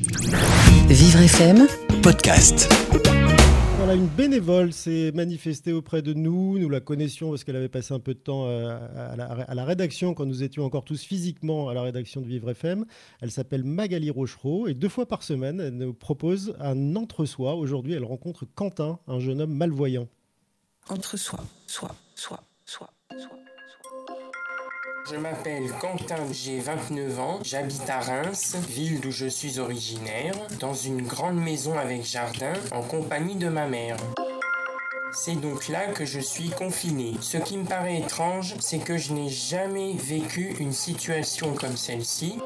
Vivre FM, podcast. Voilà, une bénévole s'est manifestée auprès de nous. Nous la connaissions parce qu'elle avait passé un peu de temps euh, à la, à la rédaction quand nous étions encore tous physiquement à la rédaction de Vivre FM. Elle s'appelle Magali Rochereau et deux fois par semaine, elle nous propose un entre-soi. Aujourd'hui, elle rencontre Quentin, un jeune homme malvoyant. Entre soi, soi, soi. Je m'appelle Quentin, j'ai 29 ans, j'habite à Reims, ville d'où je suis originaire, dans une grande maison avec jardin, en compagnie de ma mère. C'est donc là que je suis confiné. Ce qui me paraît étrange, c'est que je n'ai jamais vécu une situation comme celle-ci.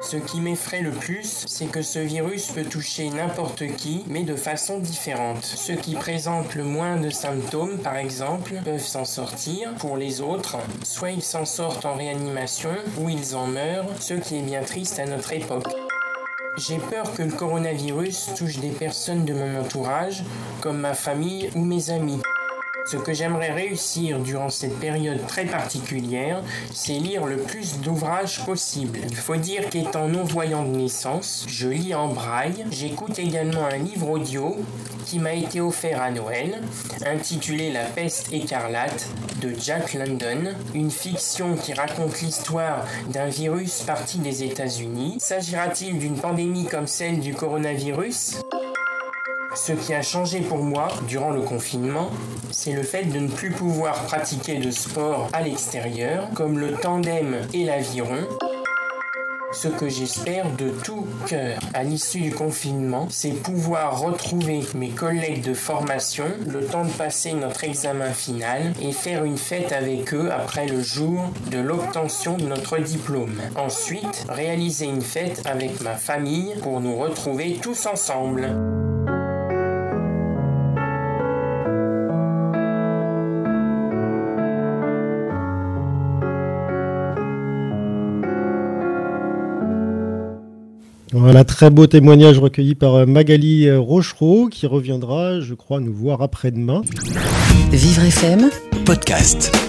Ce qui m'effraie le plus, c'est que ce virus peut toucher n'importe qui, mais de façon différente. Ceux qui présentent le moins de symptômes, par exemple, peuvent s'en sortir. Pour les autres, soit ils s'en sortent en réanimation, ou ils en meurent, ce qui est bien triste à notre époque. J'ai peur que le coronavirus touche des personnes de mon entourage, comme ma famille ou mes amis. Ce que j'aimerais réussir durant cette période très particulière, c'est lire le plus d'ouvrages possible. Il faut dire qu'étant non-voyant de naissance, je lis en braille, j'écoute également un livre audio qui m'a été offert à Noël, intitulé La peste écarlate de Jack London, une fiction qui raconte l'histoire d'un virus parti des États-Unis. S'agira-t-il d'une pandémie comme celle du coronavirus? Ce qui a changé pour moi durant le confinement, c'est le fait de ne plus pouvoir pratiquer de sport à l'extérieur, comme le tandem et l'aviron. Ce que j'espère de tout cœur à l'issue du confinement, c'est pouvoir retrouver mes collègues de formation le temps de passer notre examen final et faire une fête avec eux après le jour de l'obtention de notre diplôme. Ensuite, réaliser une fête avec ma famille pour nous retrouver tous ensemble. Voilà, très beau témoignage recueilli par euh, Magali euh, Rochereau qui reviendra, je crois, nous voir après-demain. Vivre FM, Podcast.